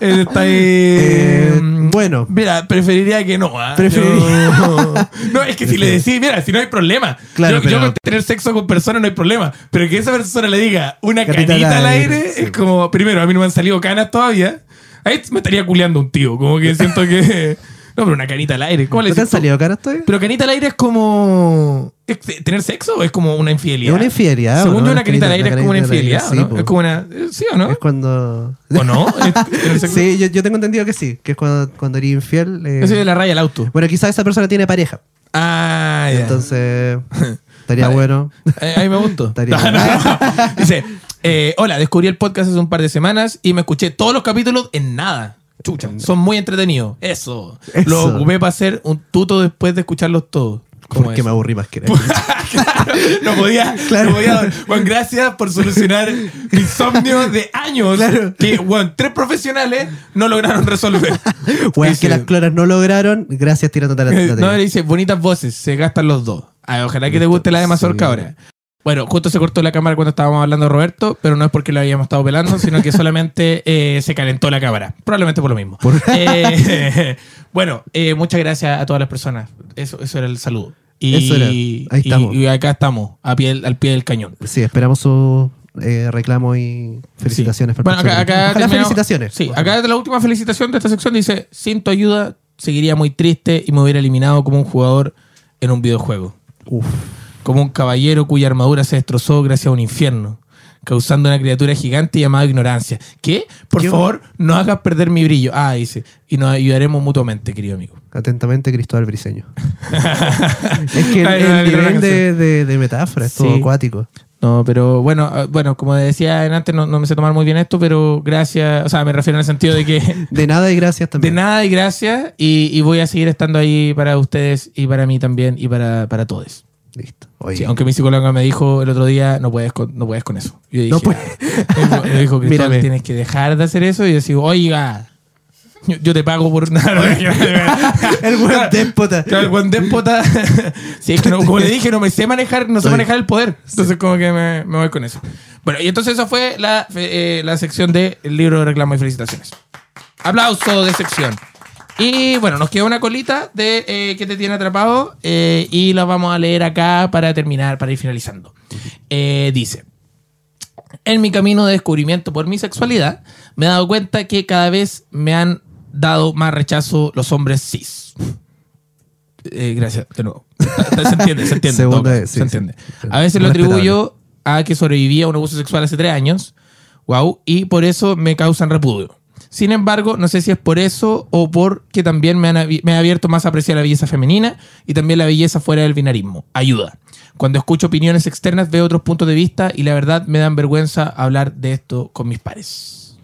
Él está ahí. Eh, bueno. Mira, preferiría que no. ¿ah? Preferiría- Yo- No, es que si le decís, mira, si no hay problema. Claro, yo, pero- yo con tener sexo con personas no hay problema. Pero que esa persona le diga una Canita canita, al aire, aire sí. es como, primero, a mí no me han salido canas todavía. Ahí me estaría culeando un tío. Como que siento que. No, pero una canita al aire. ¿Cómo le ¿No te han salido caras todavía? Pero canita al aire es como. ¿Es ¿Tener sexo o es como una infidelidad? Es una infidelidad, Según yo, una La canita al aire es como una aire, infidelidad, ¿o sí, ¿no? po. Es como una. ¿Sí o no? Es cuando... ¿O no? Sí, yo, yo tengo entendido que sí. Que es cuando, cuando eres infiel. eh, Eso es de la raya al auto. Bueno, quizás esa persona tiene pareja. Ah, ya. Entonces, estaría Vale. bueno. Eh, a mí me gustó. Estaría No, no, no. Dice, eh, hola, descubrí el podcast hace un par de semanas y me escuché todos los capítulos en nada. Chucha, son muy entretenidos. Eso. Eso. Lo ocupé para hacer un tuto después de escucharlos todos. ¿Cómo Porque es? me aburrí más que no podía, no podía. Bueno, gracias por solucionar mi insomnio de años que bueno, tres profesionales no lograron resolver. Weas Dice- que las cloras no lograron, gracias tirando la, la no, le dice, bonitas voces, se gastan los dos. Ay, ojalá que te guste la de Mazorca ahora. Bueno, justo se cortó la cámara cuando estábamos hablando de Roberto, pero no es porque lo habíamos estado pelando, sino que solamente eh, se calentó la cámara. Probablemente por lo mismo. Eh, bueno, eh, muchas gracias a todas las personas. Eso, eso era el saludo. Y, Eso era. Ahí estamos. Y, acá estamos, a pie, al pie del cañón. Sí, esperamos su reclamo y felicitaciones. Sí. para Bueno, acá, acá Ojalá felicitaciones. Sí, acá la última felicitación de esta sección dice: Sin tu ayuda, seguiría muy triste y me hubiera eliminado como un jugador en un videojuego. Uf. Como un caballero cuya armadura se destrozó gracias a un infierno, causando una criatura gigante llamada ignorancia. ¿Qué? Por ¿Qué? favor, no hagas perder mi brillo. Ah, dice. Y nos ayudaremos mutuamente, querido amigo. Atentamente, Cristóbal Briseño. es que el, el nivel de, de, de metáfora es todo Sí. acuático. No, pero bueno, ah, bueno, como decía antes, no, no me sé tomar muy bien esto, pero gracias, o sea, me refiero en el sentido de que De nada y gracias De también. nada y gracias. Y, y voy a seguir estando ahí para ustedes y para mí también y para, para todos. Listo. Oye, Sí, aunque mi psicóloga me dijo el otro día, no puedes con, no puedes con eso. Yo dije, No puedes. Me dijo, Cristóbal, tienes que dejar de hacer eso. Y yo digo, oiga, yo, yo te pago por nada. el buen déspota. Claro, el buen déspota. sí, es que no- como le dije, no me sé manejar, no sé manejar el poder. Entonces, como que me, me voy con eso. Bueno, y entonces esa fue la, eh, la sección del libro de reclamo y felicitaciones. Aplauso de sección. Y bueno, nos queda una colita de eh, que te tiene atrapado eh, y la vamos a leer acá para terminar, para ir finalizando. Eh, dice. En mi camino de descubrimiento por mi sexualidad, me he dado cuenta que cada vez me han dado más rechazo los hombres cis. Eh, gracias, de nuevo. Se entiende, se entiende. Segunda sí, se entiende. sí. A veces lo atribuyo a que sobreviví a un abuso sexual hace tres años. Wow. Y por eso me causan repudio. Sin embargo, no sé si es por eso o porque también me, han me ha abierto más a apreciar la belleza femenina y también la belleza fuera del binarismo. Ayuda. Cuando escucho opiniones externas veo otros puntos de vista y la verdad me dan vergüenza hablar de esto con mis pares.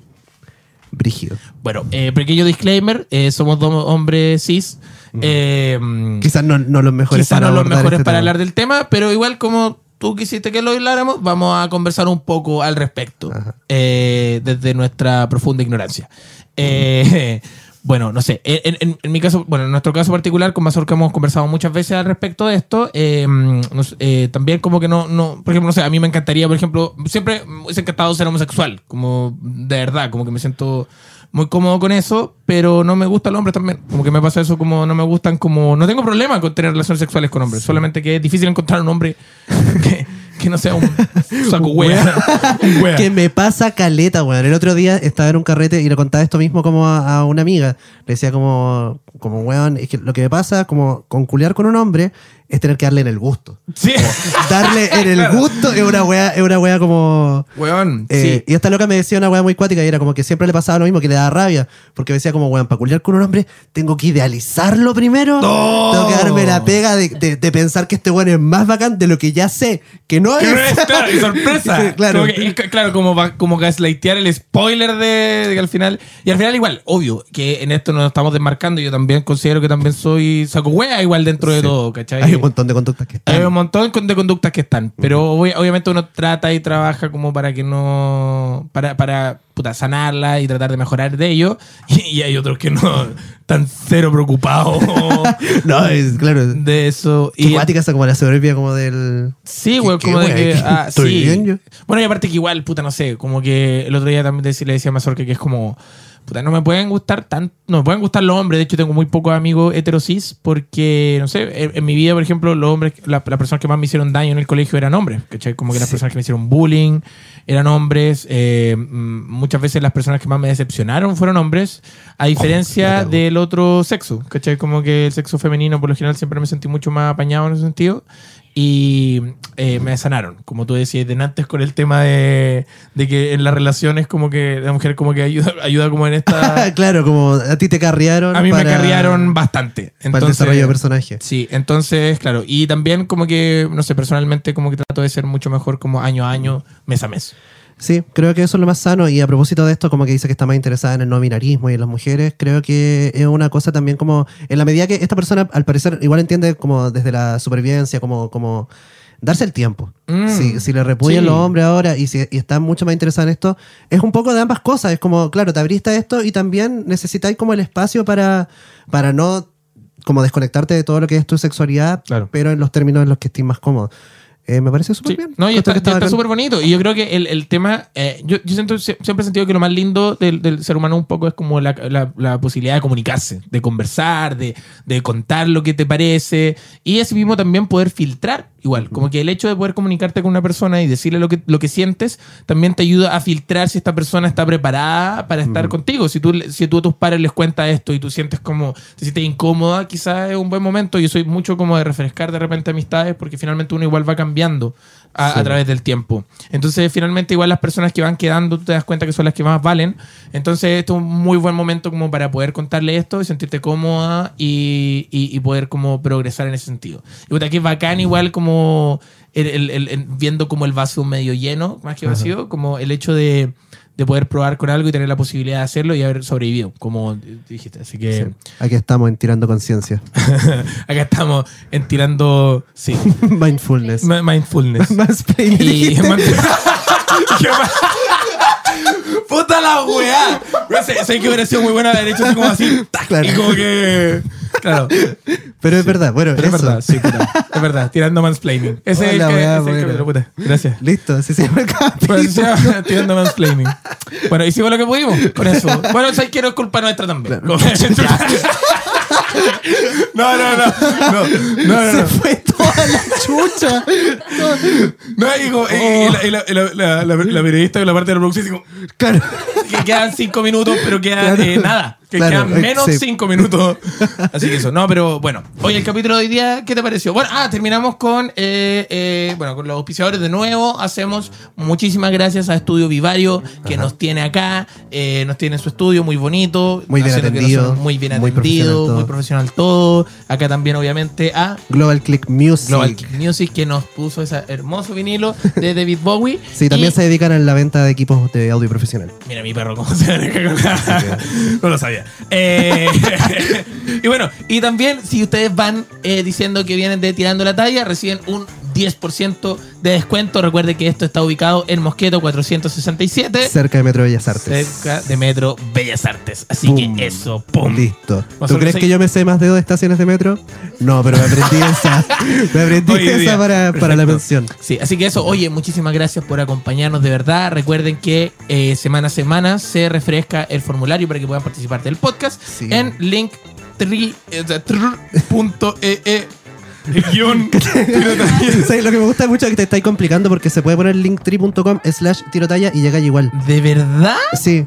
Brígido. Bueno, eh, pequeño disclaimer, eh, somos dos hombres cis. Eh, Quizás no, no los mejores para no los mejores este para hablar del tema, pero igual como tú quisiste que lo habláramos, vamos a conversar un poco al respecto, eh, desde nuestra profunda ignorancia. Eh, bueno, no sé, en, en- en mi caso, bueno, en nuestro caso particular, con Mazorca hemos conversado muchas veces al respecto de esto. eh, eh, también como que no, no, por ejemplo, no sé, a mí me encantaría, por ejemplo, siempre me hubiese encantado ser homosexual, como de verdad, como que me siento muy cómodo con eso, pero no me gustan los hombres también. Como que me pasa eso, como no me gustan, como no tengo problema con tener relaciones sexuales con hombres, solamente que es difícil encontrar un hombre que, que no sea un saco wea. Que me pasa caleta, weón. El otro día estaba en un carrete y le contaba esto mismo como a, a una amiga. Le decía como, como, weón, es que lo que me pasa como con culiar con un hombre es tener que darle en el gusto. Sí. Darle en el gusto es una wea, es una wea como... Weón, Eh, sí. Y esta loca me decía una weá muy cuática y era como que siempre le pasaba lo mismo, que le daba rabia. Porque me decía como, weón, para culiar con un hombre tengo que idealizarlo primero. ¡No! Tengo que darme la pega de, de- de pensar que este weón es más bacán de lo que ya sé. Que no es. claro, y sorpresa. claro. Como que- claro, como, va- como gaslightear el spoiler de, de que al final. Y al final, igual, obvio, que en esto nos estamos desmarcando. Yo también considero que también soy saco wea, igual dentro de Sí. todo, ¿cachai? Hay un montón de conductas que están. Hay un montón de conductas que están, pero obvi- obviamente uno trata y trabaja como para que no. para, para puta, sanarla y tratar de mejorar de ello. Y, y hay otros que no están cero preocupados No, es claro. de eso. Qué Y cuática esa como la soberbia como del. Sí, ¿Qué- güey, como de que. ah, ¿Estoy sí. bien yo? Bueno, y aparte que igual, puta, no sé, como que el otro día también le decía a Mazorca que es como. Puta, no me pueden gustar tan. No me pueden gustar los hombres. De hecho, tengo muy pocos amigos heterosis porque, no sé, en, en mi vida, por ejemplo, los hombres, la- las personas que más me hicieron daño en el colegio eran hombres. ¿Cachai? Como que las Sí. personas que me hicieron bullying eran hombres. eh, mm, muchas veces las personas que más me decepcionaron fueron hombres, a diferencia cagó. del otro sexo. ¿Cachai? Como que el sexo femenino, por lo general, siempre me sentí mucho más apañado en ese sentido. Y eh, me sanaron, como tú decías de antes con el tema de, de que en las relaciones como que la mujer como que ayuda, ayuda como en esta... claro, como a ti te carriaron. A mí me carriaron bastante. Para el desarrollo de personaje. Sí, entonces, claro. Y también como que, no sé, personalmente como que trato de ser mucho mejor como año a año, mes a mes. Sí, creo que eso es lo más sano. Y a propósito de esto, como que dice que está más interesada en el no binarismo y en las mujeres, creo que es una cosa también como, en la medida que esta persona al parecer igual entiende como desde la supervivencia, como, como darse el tiempo. Mm, si, si le repudian sí. los hombres ahora y, si, y está mucho más interesada en esto, es un poco de ambas cosas. Es como, claro, te abriste a esto y también necesitáis como el espacio para, para no como desconectarte de todo lo que es tu sexualidad, Claro. pero en los términos en los que estés más cómodo. Eh, me parece súper Sí. bien. No, y está súper bonito. Y yo creo que el, el tema, eh, yo, yo siento, sie- siempre he sentido que lo más lindo del, del ser humano un poco es como la, la- la posibilidad de comunicarse, de conversar, de, de contar lo que te parece. Y así mismo también poder filtrar. Igual, como que el hecho de poder comunicarte con una persona y decirle lo que, lo que sientes, también te ayuda a filtrar si esta persona está preparada para estar contigo. Si tú, si tú a tus padres les cuentas esto y tú sientes como, te sientes incómoda, quizás es un buen momento. Yo soy mucho como de refrescar de repente amistades porque finalmente uno igual va cambiando a, a través del tiempo. Entonces, finalmente, igual las personas que van quedando, tú te das cuenta que son las que más valen. Entonces, esto es un muy buen momento como para poder contarle esto y sentirte cómoda y, y- y poder como progresar en ese sentido. Y que es bacán igual como el- el- viendo como el vaso medio lleno, más que vacío, como el hecho de, de poder probar con algo y tener la posibilidad de hacerlo y haber sobrevivido, como dijiste. Así que Sí. Aquí estamos en Tirando Conciencia. acá estamos en tirando, sí, Mindfulness. mi- mindfulness. Mansplaining. Y ¿Qué más? Puta la weá. Sé, sé que hubiera sido muy buena haber hecho así como así. Claro. Y como que. Claro. Pero es verdad, bueno, Pero es eso. verdad, sí, puta. Es verdad. Tirando mansplaining. Ese es el que. weá, ese es el puta. Gracias. Listo, así se llama el capítulo. Pues, llama tirando mansplaining. Bueno, hicimos lo que pudimos con eso. Bueno, ¿sabes que no es culpa nuestra también? No, no, no. No, no, no. Se fue toda la chucha. No, y, como- y- la, periodista con la parte de la producción como, Claro. que quedan cinco minutos, pero Claro. eh, nada. Que Claro, quedan menos sí. cinco minutos. Así que eso. No, pero bueno. Hoy el capítulo de hoy día, ¿qué te pareció? Bueno, ah, terminamos con, eh, eh, bueno, con los auspiciadores de nuevo. Hacemos muchísimas gracias a Estudio Vivario, que nos tiene acá. eh, nos tiene en su estudio muy bonito. Muy bien atendido, Muy bien muy profesional atendido, todo. muy profesional todo. Acá también, obviamente, a Global Click Music. Global Kick Music, que nos puso ese hermoso vinilo de David Bowie. Sí, también Y- se dedican a la venta de equipos de audio profesional. Mira mi perro cómo se maneja con la- No lo sabía. Eh, y bueno, y también si ustedes van eh, diciendo que vienen de Tirando la Talla, reciben un 10% de descuento. Recuerde que esto está ubicado en Mosqueto 467, Cerca de Metro Bellas Artes. cerca de Metro Bellas Artes. Así Pum. que eso, ¡pum! Listo. ¿Tú crees que yo me sé más de dos estaciones de metro? No, pero me aprendí esa. Me aprendí Hoy esa día. para, para la mención. Sí, así que eso, oye, muchísimas gracias por acompañarnos de verdad. Recuerden que eh, semana a semana se refresca el formulario para que puedan participar del podcast Sí. en link eh, e- e- guion ¿Sabes? Lo que me gusta mucho es que te estáis complicando porque se puede poner linktree.com slash tirotalla y llega igual. ¿De verdad? Sí.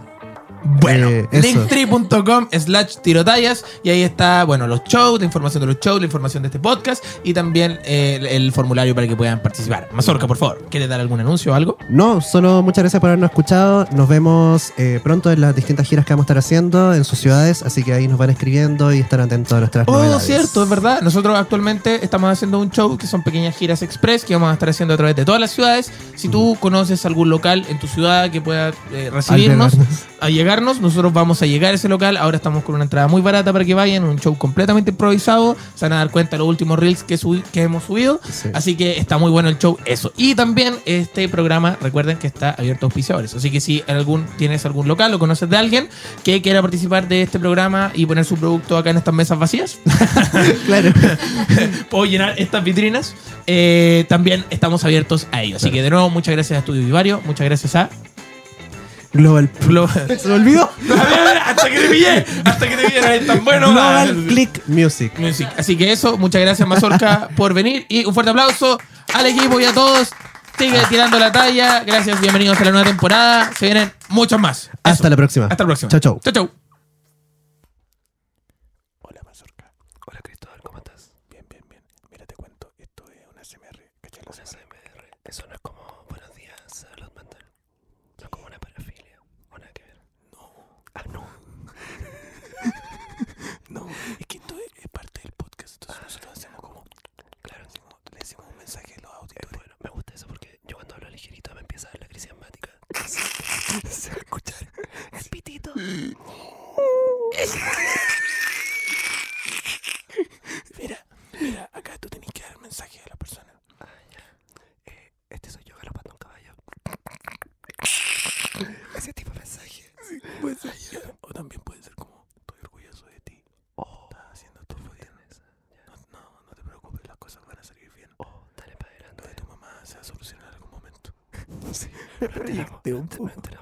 Bueno, Eh, linktree.com slash tirotallas y ahí está, bueno, los shows, la información de los shows, la información de este podcast y también eh, el, el formulario para que puedan participar. Mazorca, por favor, ¿quieres dar algún anuncio o algo? No, solo muchas gracias por habernos escuchado. Nos vemos eh, pronto en las distintas giras que vamos a estar haciendo en sus ciudades, así que ahí nos van escribiendo y estar atentos a nuestras Oh, novedades. cierto, es verdad. Nosotros actualmente estamos haciendo un show que son pequeñas giras express que vamos a estar haciendo a través de todas las ciudades. Si tú conoces algún local en tu ciudad que pueda eh, recibirnos, a nosotros vamos a llegar a ese local. Ahora estamos con una entrada muy barata para que vayan, un show completamente improvisado. Se van a dar cuenta de los últimos reels que, que hemos subido. Sí. Así que está muy bueno el show, eso. Y también este programa, recuerden que está abierto a auspiciadores. Así que si algún, tienes algún local o conoces de alguien que quiera participar de este programa y poner su producto acá en estas mesas vacías, Claro. puedo llenar estas vitrinas. eh, también estamos abiertos a ello. Así que de nuevo, muchas gracias a Estudio Vivario, muchas gracias a Global. Glo- ¿Se me olvidó? Hasta que te pillé, hasta que te pillé, tan bueno. Global Click Music. Music. Así que eso, muchas gracias Mazorca por venir y un fuerte aplauso al equipo y a todos. Sigue tirando la talla. Gracias, bienvenidos a la nueva temporada. Se vienen muchos más. Hasta la próxima. Hasta la próxima. Chau, chau. Chau, chau. Hola, Mazorca. Hola, Cristóbal, ¿cómo estás? Bien, bien, bien. Mira, te cuento, esto es una SMR. ¿Cachai? Una SMR. Eso no es como buenos días, salud mental. No es como una parafilia. O nada que ver. No. Ah, no. no, es que esto es, es parte del podcast. Entonces nosotros hacemos como. Claro, decimos- le decimos un mensaje a los auditores. bueno, me gusta eso porque yo cuando hablo ligerito me empieza a dar la crisis asmática. puede ser. O también puede ser como, estoy orgulloso de ti. Oh, Estás haciendo todo bien. tienes. Ya. No, no, no te preocupes, las cosas van a salir bien. Oh, dale para Lo adelante. de tu mamá se va a solucionar en algún momento. Sí. Nos